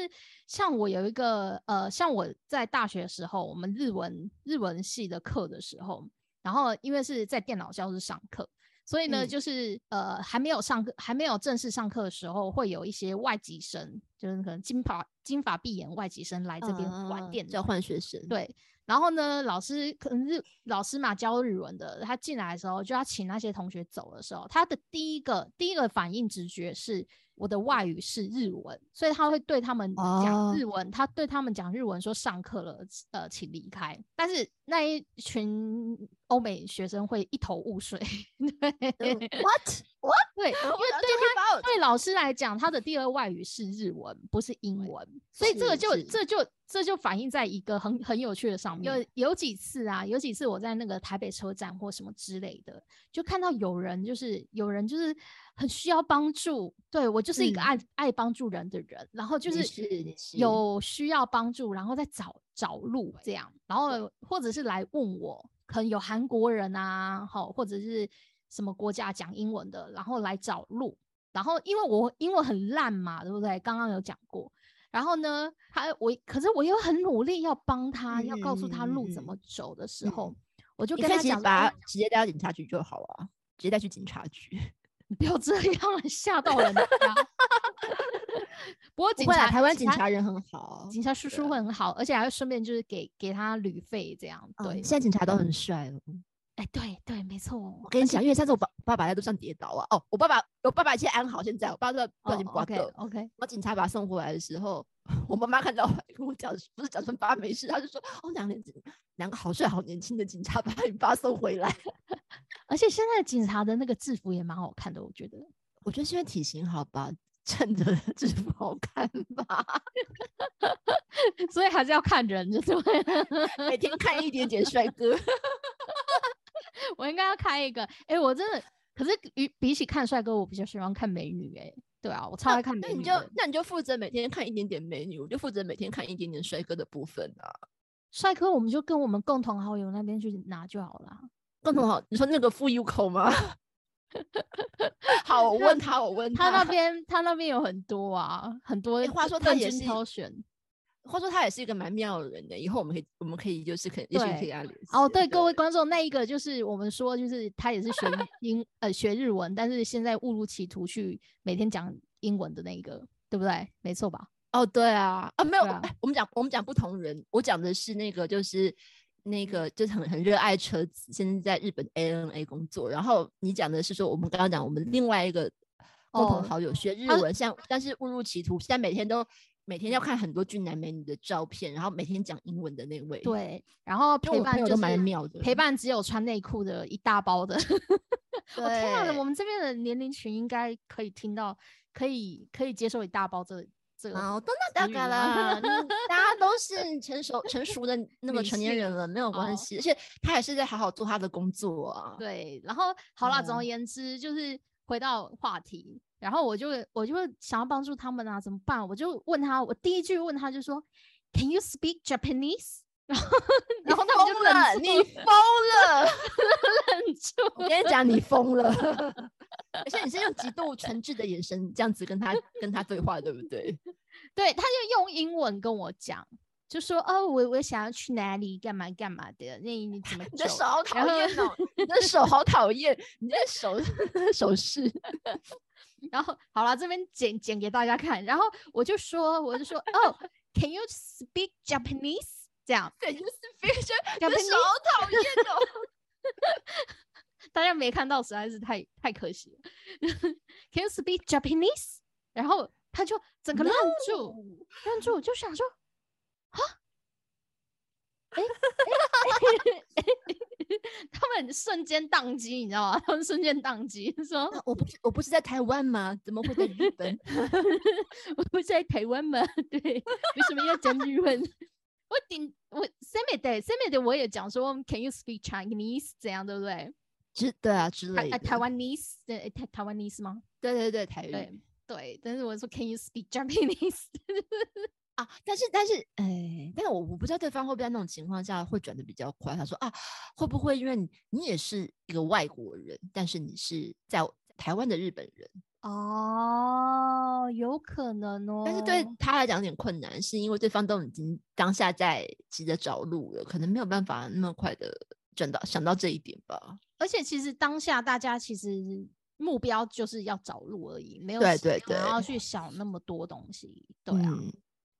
像我有一个呃，像我在大学的时候，我们日文日文系的课的时候，然后因为是在电脑教室上课。所以呢，嗯就是呃，还没有上课，还没有正式上课的时候，会有一些外籍生，就是可能金发金发碧眼外籍生来这边玩嗯电脑，交换学生，对，然后呢，老师可能是老师嘛，教日文的，他进来的时候就要请那些同学走的时候，他的第一个第一个反应直觉是。我的外语是日文，所以他会对他们讲日文。他对他们讲日文说：“上课了，呃，请离开。”但是那一群欧美学生会一头雾水。对，What What？对，因为 对他对老师来讲，他的第二外语是日文，不是英文。所以这个就这就这就反映在一个很很有趣的上面。有有几次啊，有几次我在那个台北车站或什么之类的，就看到有人就是有人就是。很需要帮助，对我就是一个爱爱帮助人的人，然后就是有需要帮助，然后再找找路这样，然后或者是来问我，可能有韩国人啊，好或者是什么国家讲英文的，然后来找路，然后因为我英文很烂嘛，对不对？刚刚有讲过，然后呢，他我可是我又很努力要帮他，要告诉他路怎么走的时候，我就跟他讲，把他直接带到警察局就好了，直接带去警察局。不要这样，吓到人家。不过警察台湾警察人很好，警察叔叔会很好，而且还会顺便就是给给他旅费这样。对，现在警察都很帅了。哎，对对，没错。我跟你讲，因为上次我爸爸爸在路上跌倒啊。哦，我爸爸我爸爸一切安好，现在我爸爸不小心刮掉。OK，我警察把他送回来的时候，我妈妈看到跟我讲，不是讲说爸没事，他就说哦，两个两个好帅好年轻的警察把你爸送回来。而且现在警察的那个制服也蛮好看的，我觉得。我觉得是因为体型好吧，衬着制服好看吧。所以还是要看人，就是每天看一点点帅哥。我应该要开一个，哎，我真的，可是比比起看帅哥，我比较喜欢看美女，哎，对啊，我超爱看美女。那你就那你就负责每天看一点点美女，我就负责每天看一点点帅哥的部分啊。帅哥，我们就跟我们共同好友那边去拿就好了。共同好，你说那个富裕口吗？好，我 问他，我问他那边，他那边有很多啊，很多。话说他也是挑选。话说他也是一个蛮妙的人的，以后我们可以，我们可以就是可以，也许可以联系。哦，对，各位观众，那一个就是我们说，就是他也是学英呃学日文，但是现在误入歧途去每天讲英文的那一个，对不对？没错吧？哦，对啊，啊没有，我们讲我们讲不同人，我讲的是那个就是那个就是很很热爱车子，现在在日本 ANA 工作。然后你讲的是说我们刚刚讲我们另外一个共同好友学日文，像但是误入歧途，现在每天都。每天要看很多俊男美女的照片，然后每天讲英文的那位，对，然后陪伴就是蛮妙的，陪伴只有穿内裤的一大包的。我天啊，我们这边的年龄群应该可以听到，可以可以接受一大包这这个。哦，都那大概了，大家都是 成熟成熟的 那个成年人了，没有关系，而且他也是在好好做他的工作啊。对，然后好了，总而言之就是回到话题。然后我就我就想要帮助他们啊，怎么办？我就问他，我第一句问他就说，Can you speak Japanese？然后然后他们就了，你疯了，忍住！我跟你讲，你疯了，而且你是用极度诚挚的眼神这样子跟他跟他对话，对不对？对，他就用英文跟我讲。就说哦，我我想要去哪里，干嘛干嘛的？那你怎么？你的手好讨厌哦！你的 手好讨厌，你的手 手势。然后好了，这边剪剪给大家看。然后我就说，我就说哦，Can you speak Japanese？这样，Can you speak Japanese？好讨厌哦！大家没看到，实在是太太可惜了。Can you speak Japanese？然后他就整个愣住，愣住，就想说。啊！哎哎他们瞬间宕机，你知道吗？他们瞬间宕机，说：“我不是我不是在台湾吗？怎么会在日本？我不是在台湾吗？对，为什么要讲日文？我顶我 same day same day 我也讲说，Can you speak Chinese？这样对不对？之对啊之类的。台湾 nese 对台台湾 nese 吗？对对对，台语对。但是我说，Can you speak Japanese？啊，但是但是，哎，但是我我不知道对方会不会在那种情况下会转的比较快。他说啊，会不会因为你你也是一个外国人，但是你是在台湾的日本人哦，有可能哦。但是对他来讲有点困难，是因为对方都已经当下在急着找路了，可能没有办法那么快的转到想到这一点吧。而且其实当下大家其实目标就是要找路而已，没有对对对，要去想那么多东西，对啊。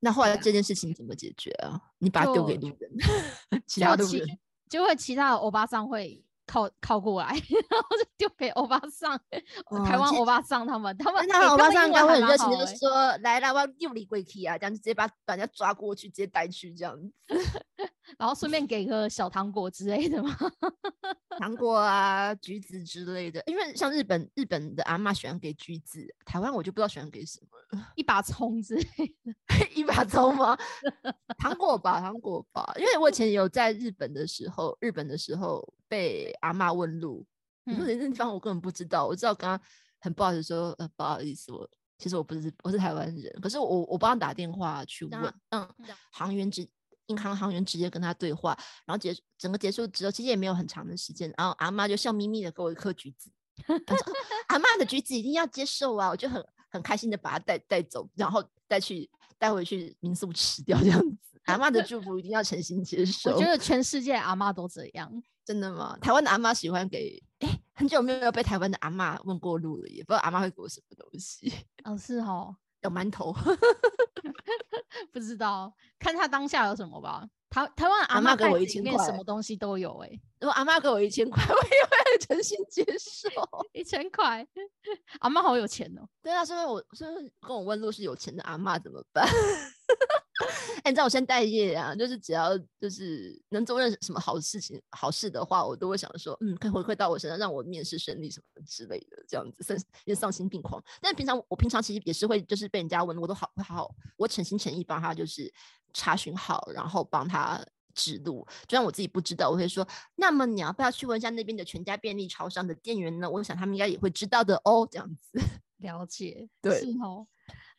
那后来这件事情怎么解决啊？你把它丢给就路人，其他路人。就会其他的欧巴桑会靠靠过来，然后就丢给欧巴桑，台湾欧巴桑他们，他们那欧巴桑应该会很热情，就说：“来来，我要用力跪去啊！”这样就直接把把人家抓过去，直接带去这样子。然后顺便给个小糖果之类的嘛。糖果啊、橘子之类的，因为像日本日本的阿嬷喜欢给橘子，台湾我就不知道喜欢给什么了。一把葱之类的，一把葱吗？糖果吧，糖果吧。因为我以前有在日本的时候，日本的时候被阿嬷问路，你说嗯那地方我根本不知道，我知道刚刚很不好意思说，呃，不好意思，我其实我不是我是台湾人，可是我我帮他打电话去问，嗯这样，行员直银行行员直接跟他对话，然后结束整个结束之后，其实也没有很长的时间，然后阿妈就笑眯眯的给我一颗橘子，她说哦 阿妈的橘子一定要接受啊，我就很很开心的把它带带走，然后带去带回去民宿吃掉这样子。阿妈的祝福一定要诚心接 受。我觉得全世界阿妈都这样。真的吗？台湾的阿妈喜欢给，哎、很久没有被台湾的阿妈问过路了，也不知道阿妈会给我什么东西。哦，是哦，有馒头，不知道，看他当下有什么吧。台台湾阿妈给我嬷袋子1000块什么东西都有哎、如果阿妈给我一千块，我也会诚心接受。一千块，阿妈好有钱哦。对啊，所以我所以跟我问路是有钱的阿妈怎么办？哎、你知道我现在待业啊，就是只要就是能做任什么好事情、好事的话，我都会想说，嗯，可以回馈到我身上，让我面试顺利什么之类的，这样子，丧也丧心病狂。但平常我平常其实也是会，就是被人家问，我都好会好好，我诚心诚意帮他就是查询好，然后帮他指路。就算我自己不知道，我会说，那么你要不要去问一下那边的全家便利超商的店员呢？我想他们应该也会知道的哦，这样子。了解，对是哦。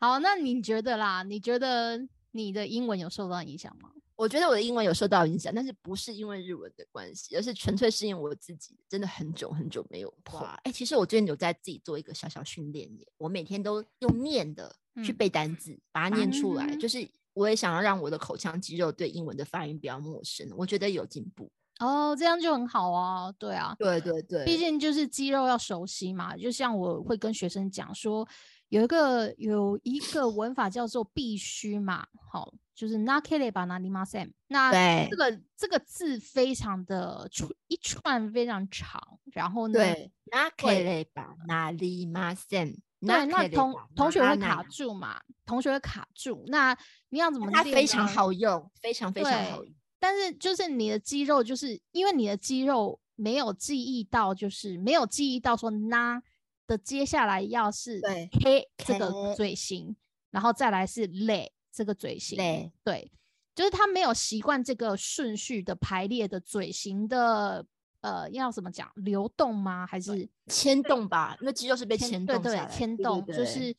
好，那你觉得啦？你觉得你的英文有受到影响吗？我觉得我的英文有受到影响，但是不是因为日文的关系，而是纯粹是因为我自己真的很久很久没有碰。哎、其实我最近有在自己做一个小小训练耶，我每天都用念的去嗯背单字，把它念出来，嗯就是我也想要让我的口腔肌肉对英文的发音比较陌生，我觉得有进步。哦，这样就很好啊。对啊，对对对，毕竟就是肌肉要熟悉嘛。就像我会跟学生讲说，有一个有一个文法叫做必须嘛，好，就是 na k e l e b a na lima sem。那对这个这个字非常的串一串非常长，然后呢，对，那可会以吧？哪里马森？对，那同同学会卡住，嘛，同学会卡住。那你要怎么练它非常好用，非常非常好用。但是就是你的肌肉，就是因为你的肌肉没有记忆到，就是没有记忆到说那的接下来要是对 k 这个嘴型，然后再来是累这个嘴型，累。对，就是他没有习惯这个顺序的排列的嘴型的呃，要怎么讲流动吗？还是牵动吧，那肌肉是被牵动对牵动，就是。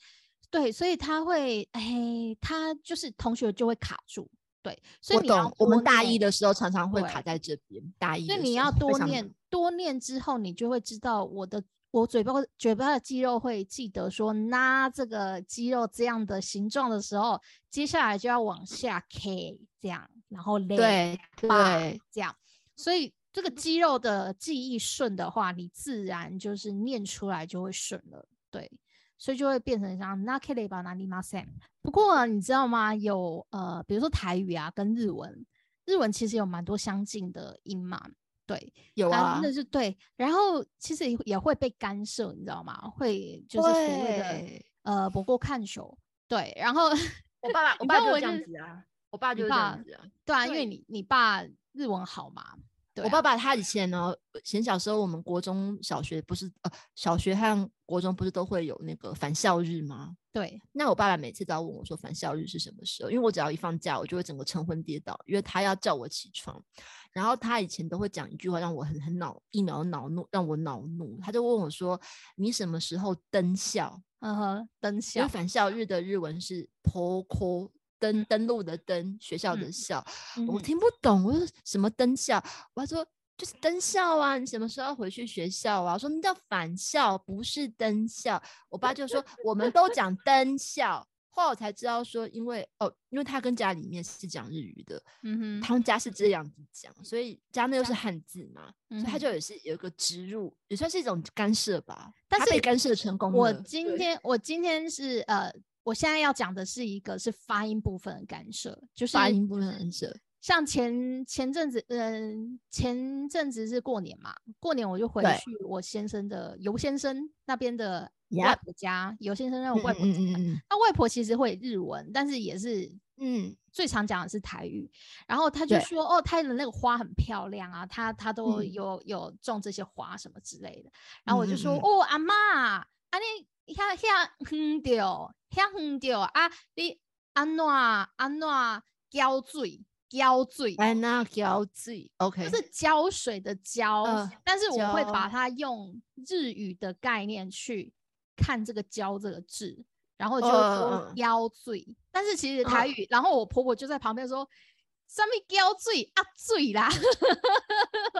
对，所以他会哎，他就是同学就会卡住，对，所以你要懂，我们大一的时候常常会卡在这边，大一所以你要多念，多念之后，你就会知道我的我嘴巴嘴巴的肌肉会记得说，拉这个肌肉这样的形状的时候，接下来就要往下 K 这样，然后嘞对吧对这样，所以这个肌肉的记忆顺的话，你自然就是念出来就会顺了，对。所以就会变成像 na k e l e b a na ni ma sen。不过你知道吗？有呃，比如说台语啊，跟日文，日文其实有蛮多相近的音嘛。对，有啊真，的是对。然后其实也也会被干涉，你知道吗？会就是所谓的呃，不过看球。对，然后我爸爸，我爸就是这样子啊，我爸就是这样子啊。对啊，因对为你你爸日文好嘛。对我啊爸爸他以前呢，以前小时候我们国中小学不是呃小学和国中不是都会有那个返校日吗？对那我爸爸每次都要问我说返校日是什么时候，因为我只要一放假，我就会整个晨昏跌倒，因为他要叫我起床。然后他以前都会讲一句话，让我很很恼，一秒恼怒，让我恼怒。他就问我说：“你什么时候登校？”嗯哼，灯因为效，返校日的日文是 “poko”，登登录的登，学校的嗯校。嗯我听不懂，我说什么登校？我还说就是登校啊，你什么时候要回去学校啊？我说那叫返校，不是登校。我爸就说我们都讲登校。后来我才知道说，因为哦，因为他跟家里面是讲日语的，嗯哼，他们家是这样子讲，所以家那又是汉字嘛，所以他就也是有一个植入，也算是一种干涉吧。但是被干涉成功了。我今天我今天是呃我现在要讲的是一个是发音部分的干涉，就是发音部分的干涉。像前前阵子，嗯，前阵子是过年嘛，过年我就回去我先生的尤先生那边的外婆家，尤先生那外婆家，他外婆其实会日文，但是也是嗯，最常讲的是台语。然后他就说，哦，他的那个花很漂亮啊，他他都有有种这些花什么之类的。然后我就说，哦，阿妈，啊你遐遐远掉，遐远掉啊，你安怎安怎浇水？胶水，哎，那胶水，OK，就是胶水的胶，但是我会把它用日语的概念去看这个“胶”这个字，然后就说“胶水”，但是其实台语，然后我婆婆就在旁边说：“上面胶水啊水啦，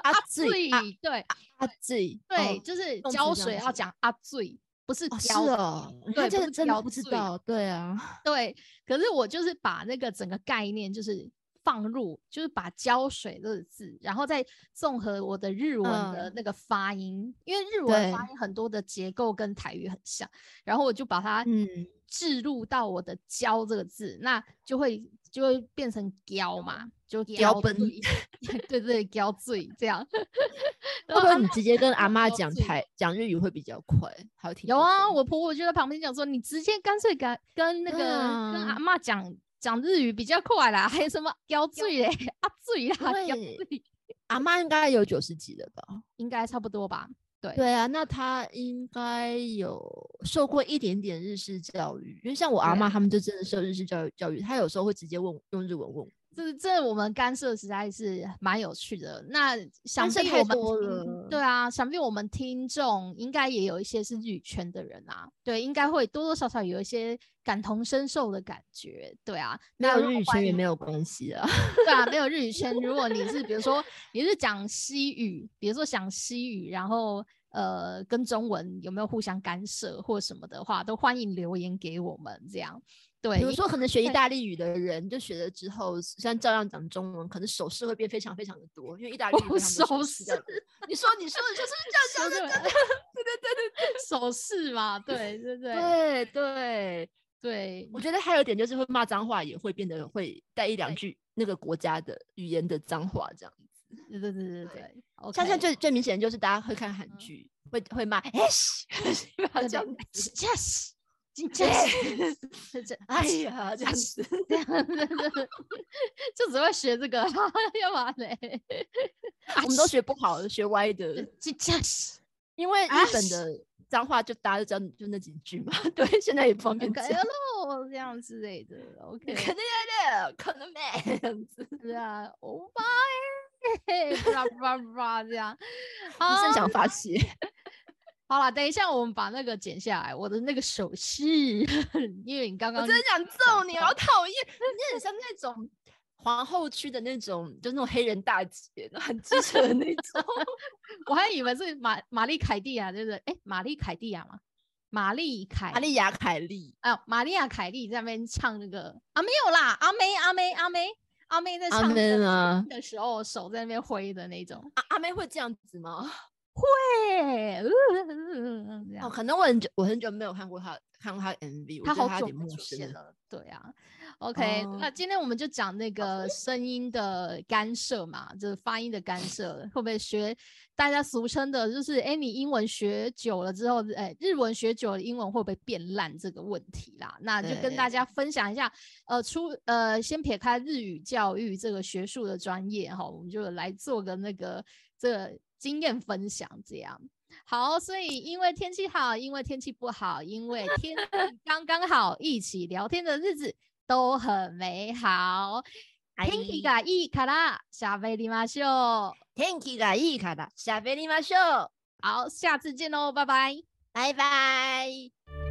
啊水，对，啊水，对，就是胶水要讲。啊水，不是胶哦，对，这个真的不知道，对啊，对，可是我就是把那个整个概念就是。放入就是把胶水这个字，然后再综合我的日文的那个发音，因为日文发音很多的结构跟台语很像，然后我就把它嗯置入到我的胶这个字，那就会就会变成胶嘛，就胶本，对对，胶嘴这样。会不会你直接跟阿妈讲台讲日语会比较快？好听。有啊，我婆婆就在旁边讲说，你直接干脆跟跟那个跟阿妈讲。讲日语比较快啦，还有什么胶醉嘞？阿 醉啦，胶醉。阿妈应该有九十几了吧？应该差不多吧。对对啊，那他应该有受过一点点日式教育，因为像我阿妈他们就真的受日式教育教育，他有时候会直接问用日文问。这这我们干涉实在是蛮有趣的。那想必我们对啊，想必我们听众应该也有一些是日语圈的人啊，对，应该会多多少少有一些感同身受的感觉，对啊。没有日语圈也没有关系啊，对啊，没有日语圈，如果你是比如说你是讲西语，比如说讲西语，然后呃跟中文有没有互相干涉或什么的话，都欢迎留言给我们这样。对，比如说可能学意大利语的人，就学了之后，虽然照样讲中文，可能手势会变非常非常的多，因为意大利语手势。你说，你说的就是这样讲的，对对对对对，手势嘛，对对对对对对。我觉得还有一点就是会骂脏话，也会变得会带一两句那个国家的语言的脏话这样子。对对对对对。像现在最最明显就是大家会看韩剧，会会骂 yes，这样 yes。今天这哎呀，这样子，这样子，就只会学这个，要嘛嘞？我们都学不好，学歪的。今天是因为日本的脏话，就大家就知道，就那几句嘛。对，现在也不方便讲喽，这样之类的。OK，肯定的，可能没这样子。是啊，欧巴哎，叭叭叭这样，你是想发泄？好了，等一下我们把那个剪下来。我的那个手势，因为你刚刚我真的想揍你，好讨厌！你很像那种皇后区的那种，就那种黑人大姐，很机车的那种。我还以为是玛玛丽凯蒂亚，对不对？哎，玛丽凯蒂亚吗？玛丽凯玛丽亚凯莉，哎，玛丽亚凯莉在那边唱那个啊，没有啦，阿妹阿妹阿妹阿妹在唱的时候，手在那边挥的那种。阿阿妹会这样子吗？会，哦，可能我很久，我很久没有看过他，看过他 MV，他好久没出现了。对啊，OK，那今天我们就讲那个声音的干涉嘛，就是发音的干涉，会不会学大家俗称的，就是哎，你英文学久了之后，哎，日文学久了，英文会不会变烂这个问题啦？那就跟大家分享一下，呃，出呃，先撇开日语教育这个学术的专业哈，我们就来做个那个这。经验分享这样好，所以因为天气好，因为天气不好，因为天气刚刚好，一起聊天的日子都很美好。天气がいいからしゃべりましょう。天気がいいからしゃべりましょう。好，下次见喽，拜拜，拜拜。